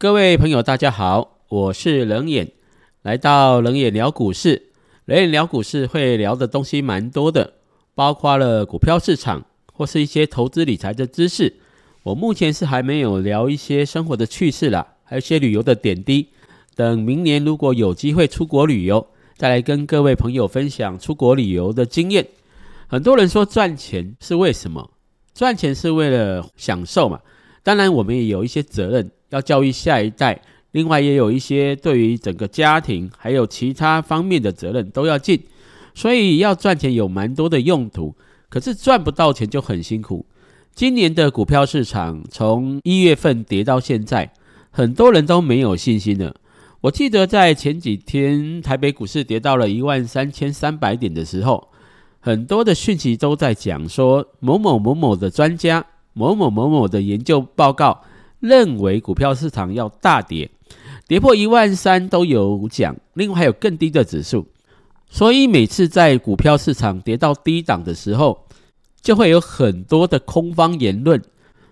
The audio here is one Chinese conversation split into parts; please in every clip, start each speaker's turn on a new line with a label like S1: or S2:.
S1: 各位朋友，大家好，我是冷眼，来到冷眼聊股市。冷眼聊股市会聊的东西蛮多的，包括了股票市场或是一些投资理财的知识。我目前是还没有聊一些生活的趣事啦，还有一些旅游的点滴。等明年如果有机会出国旅游，再来跟各位朋友分享出国旅游的经验。很多人说赚钱是为什么？赚钱是为了享受嘛？当然，我们也有一些责任。要教育下一代，另外也有一些对于整个家庭还有其他方面的责任都要尽，所以要赚钱有蛮多的用途，可是赚不到钱就很辛苦。今年的股票市场从一月份跌到现在，很多人都没有信心了。我记得在前几天台北股市跌到了一万三千三百点的时候，很多的讯息都在讲说某某某某的专家、某某某某的研究报告。认为股票市场要大跌，跌破一万三都有奖。另外还有更低的指数，所以每次在股票市场跌到低档的时候，就会有很多的空方言论。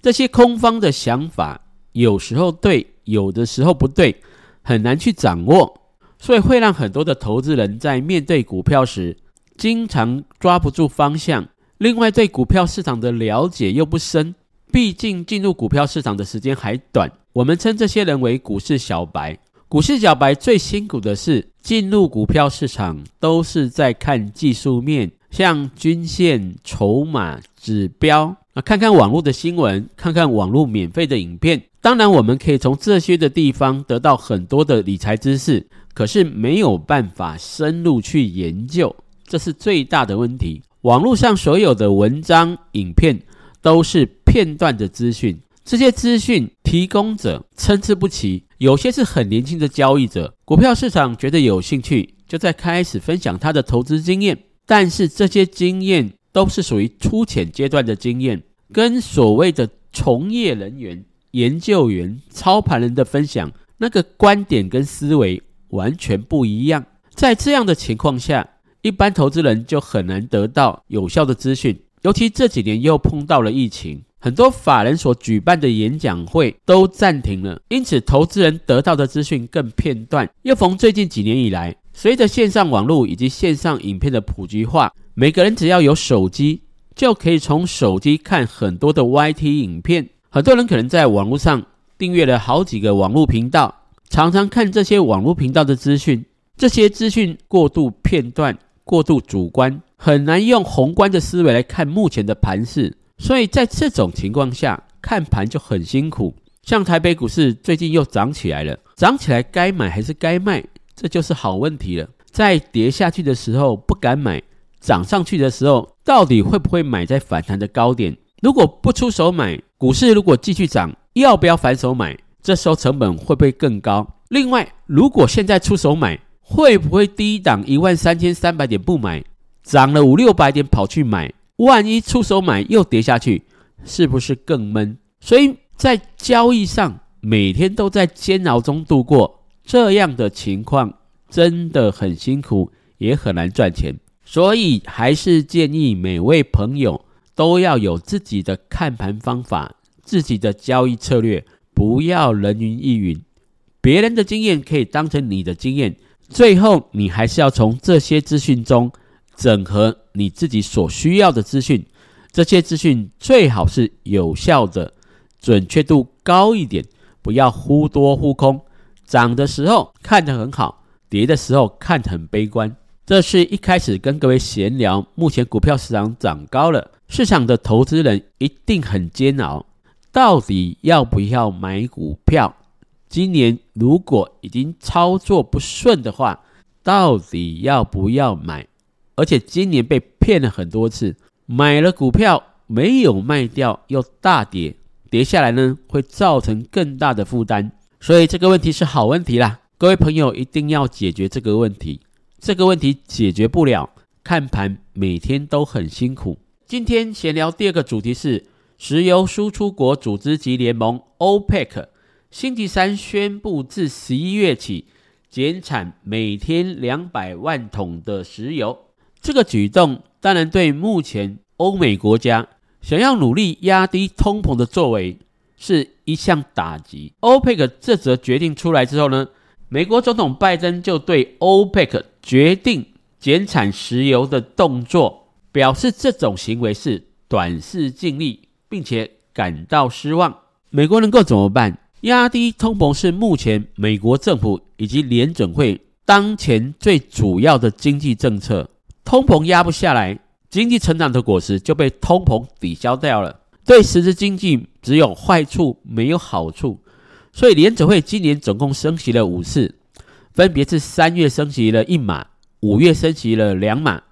S1: 这些空方的想法有时候对，有的时候不对，很难去掌握，所以会让很多的投资人在面对股票时，经常抓不住方向。另外，对股票市场的了解又不深。毕竟进入股票市场的时间还短，我们称这些人为股市小白。股市小白最辛苦的是进入股票市场，都是在看技术面，像均线、筹码、指标啊，看看网络的新闻，看看网络免费的影片。当然，我们可以从这些的地方得到很多的理财知识，可是没有办法深入去研究，这是最大的问题。网络上所有的文章、影片。都是片段的资讯，这些资讯提供者参差不齐，有些是很年轻的交易者，股票市场觉得有兴趣，就在开始分享他的投资经验，但是这些经验都是属于粗浅阶段的经验，跟所谓的从业人员、研究员、操盘人的分享，那个观点跟思维完全不一样。在这样的情况下，一般投资人就很难得到有效的资讯。尤其这几年又碰到了疫情，很多法人所举办的演讲会都暂停了，因此投资人得到的资讯更片段。又逢最近几年以来，随着线上网络以及线上影片的普及化，每个人只要有手机，就可以从手机看很多的 YT 影片。很多人可能在网络上订阅了好几个网络频道，常常看这些网络频道的资讯，这些资讯过度片段、过度主观。很难用宏观的思维来看目前的盘势，所以在这种情况下看盘就很辛苦。像台北股市最近又涨起来了，涨起来该买还是该卖，这就是好问题了。在跌下去的时候不敢买，涨上去的时候到底会不会买在反弹的高点？如果不出手买，股市如果继续涨，要不要反手买？这时候成本会不会更高？另外，如果现在出手买，会不会低档一万三千三百点不买？涨了五六百点跑去买，万一出手买又跌下去，是不是更闷？所以在交易上每天都在煎熬中度过，这样的情况真的很辛苦，也很难赚钱。所以还是建议每位朋友都要有自己的看盘方法，自己的交易策略，不要人云亦云。别人的经验可以当成你的经验，最后你还是要从这些资讯中。整合你自己所需要的资讯，这些资讯最好是有效的，准确度高一点，不要忽多忽空。涨的时候看得很好，跌的时候看得很悲观。这是一开始跟各位闲聊，目前股票市场涨高了，市场的投资人一定很煎熬，到底要不要买股票？今年如果已经操作不顺的话，到底要不要买？而且今年被骗了很多次，买了股票没有卖掉，又大跌，跌下来呢，会造成更大的负担。所以这个问题是好问题啦，各位朋友一定要解决这个问题。这个问题解决不了，看盘每天都很辛苦。今天闲聊第二个主题是石油输出国组织及联盟 OPEC，星期三宣布自十一月起减产每天两百万桶的石油。这个举动当然对目前欧美国家想要努力压低通膨的作为是一项打击。OPEC 这则决定出来之后呢，美国总统拜登就对 OPEC 决定减产石油的动作表示，这种行为是短视尽力，并且感到失望。美国能够怎么办？压低通膨是目前美国政府以及联准会当前最主要的经济政策。通膨压不下来，经济成长的果实就被通膨抵消掉了。对实质经济只有坏处没有好处，所以联准会今年总共升息了五次，分别是三月升息了一码，五月升息了两码，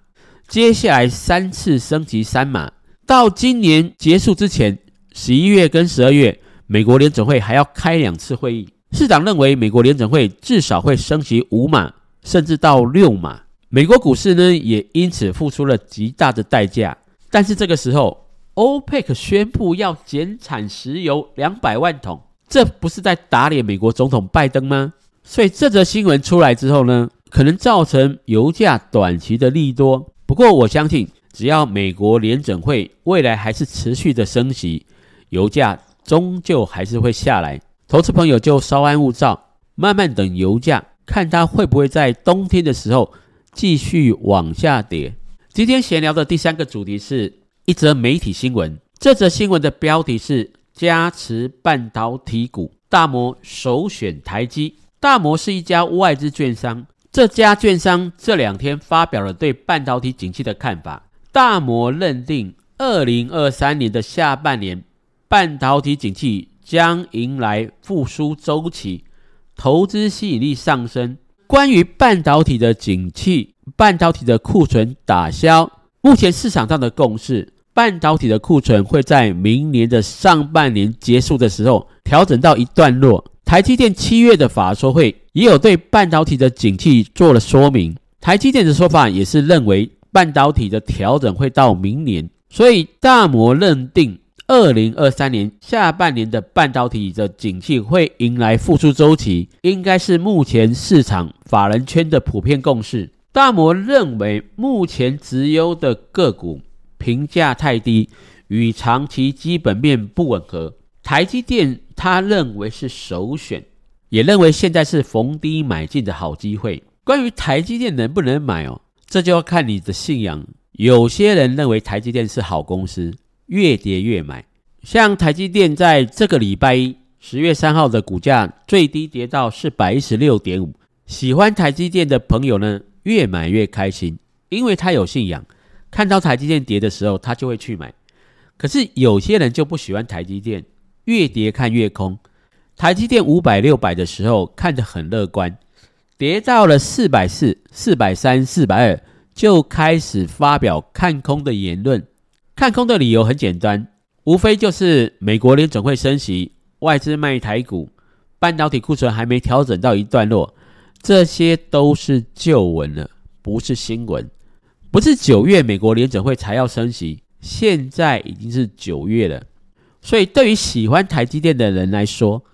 S1: 接下来三次升级三码，到今年结束之前，十一月跟十二月，美国联准会还要开两次会议。市长认为美国联准会至少会升级五码，甚至到六码。美国股市呢也因此付出了极大的代价。但是这个时候，欧佩克宣布要减产石油两百万桶，这不是在打脸美国总统拜登吗？所以这则新闻出来之后呢，可能造成油价短期的利多。不过我相信，只要美国联准会未来还是持续的升息，油价终究还是会下来。投资朋友就稍安勿躁，慢慢等油价，看它会不会在冬天的时候继续往下跌。今天闲聊的第三个主题是。一则媒体新闻，这则新闻的标题是“加持半导体股，大摩首选台积”。大摩是一家外资券商，这家券商这两天发表了对半导体景气的看法。大摩认定，二零二三年的下半年，半导体景气将迎来复苏周期，投资吸引力上升。关于半导体的景气，半导体的库存打消。目前市场上的共识，半导体的库存会在明年的上半年结束的时候调整到一段落。台积电七月的法说会也有对半导体的景气做了说明。台积电的说法也是认为半导体的调整会到明年，所以大摩认定二零二三年下半年的半导体的景气会迎来复苏周期，应该是目前市场法人圈的普遍共识。大摩认为，目前直优的个股评价太低，与长期基本面不吻合。台积电他认为是首选，也认为现在是逢低买进的好机会。关于台积电能不能买哦，这就要看你的信仰。有些人认为台积电是好公司，越跌越买。像台积电在这个礼拜一十月三号的股价最低跌到四百一十六点五，喜欢台积电的朋友呢？越买越开心，因为他有信仰，看到台积电跌的时候，他就会去买。可是有些人就不喜欢台积电，越跌看越空。台积电五百六百的时候看得很乐观，跌到了四百四、四百三、四百二，就开始发表看空的言论。看空的理由很简单，无非就是美国联准会升息，外资卖台股，半导体库存还没调整到一段落。这些都是旧闻了，不是新闻。不是九月美国联准会才要升息，现在已经是九月了。所以，对于喜欢台积电的人来说，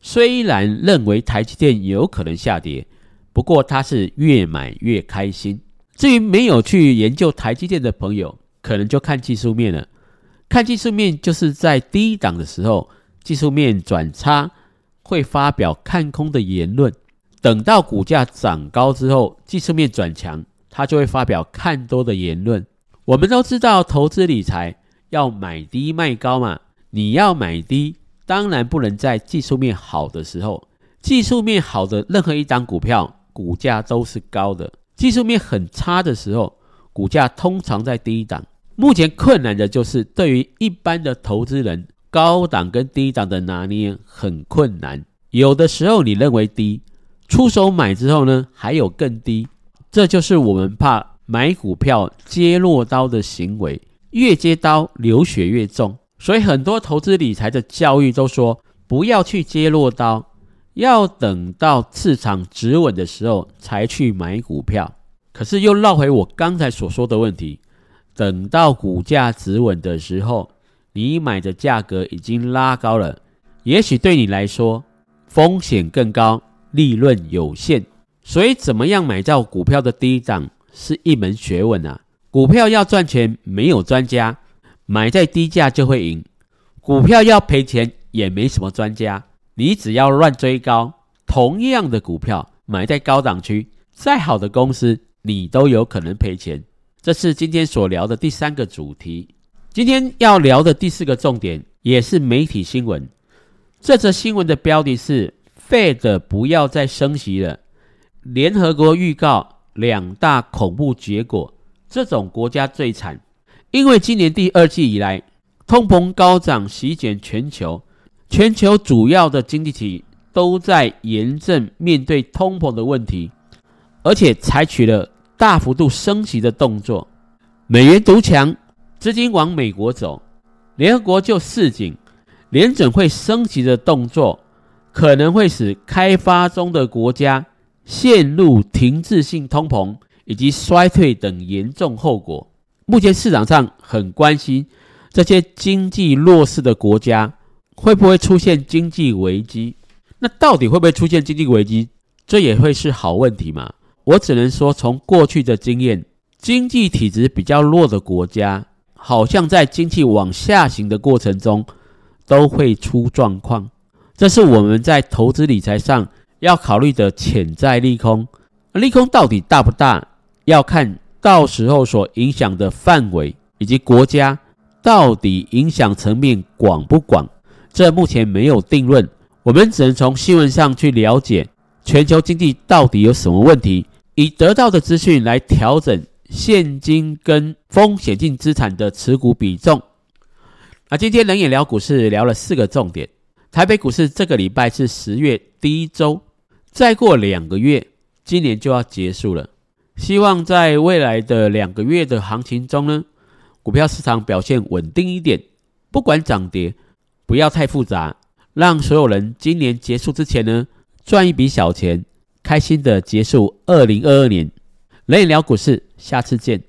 S1: 虽然认为台积电有可能下跌，不过他是越买越开心。至于没有去研究台积电的朋友，可能就看技术面了。看技术面，就是在低档的时候，技术面转差，会发表看空的言论。等到股价涨高之后，技术面转强，他就会发表看多的言论。我们都知道，投资理财要买低卖高嘛。你要买低，当然不能在技术面好的时候。技术面好的任何一档股票，股价都是高的。技术面很差的时候，股价通常在低档。目前困难的就是对于一般的投资人，高档跟低档的拿捏很困难。有的时候你认为低。出手买之后呢，还有更低，这就是我们怕买股票接落刀的行为，越接刀流血越重。所以很多投资理财的教育都说，不要去接落刀，要等到市场止稳的时候才去买股票。可是又绕回我刚才所说的问题，等到股价止稳的时候，你买的价格已经拉高了，也许对你来说风险更高。利润有限，所以怎么样买到股票的低档是一门学问啊！股票要赚钱，没有专家，买在低价就会赢；股票要赔钱，也没什么专家，你只要乱追高，同样的股票买在高档区，再好的公司你都有可能赔钱。这是今天所聊的第三个主题。今天要聊的第四个重点也是媒体新闻。这则新闻的标题是 “Fed 不要再升息了”，联合国预告两大恐怖结果，这种国家最惨，因为今年第二季以来，通膨高涨席卷全球，全球主要的经济体都在严正面对通膨的问题，而且采取了大幅度升息的动作，美元独强，资金往美国走，联合国就示警。联准会升级的动作，可能会使开发中的国家陷入停滞性通膨以及衰退等严重后果。目前市场上很关心这些经济弱势的国家会不会出现经济危机。那到底会不会出现经济危机？这也会是好问题嘛？我只能说，从过去的经验，经济体质比较弱的国家，好像在经济往下行的过程中。都会出状况，这是我们在投资理财上要考虑的潜在利空。利空到底大不大，要看到时候所影响的范围以及国家到底影响层面广不广。这目前没有定论，我们只能从新闻上去了解全球经济到底有什么问题，以得到的资讯来调整现金跟风险性资产的持股比重。那今天冷眼聊股市聊了四个重点。台北股市这个礼拜是十月第一周，再过两个月，今年就要结束了。希望在未来的两个月的行情中呢，股票市场表现稳定一点，不管涨跌，不要太复杂，让所有人今年结束之前呢，赚一笔小钱，开心的结束二零二二年。雷聊股市，下次见。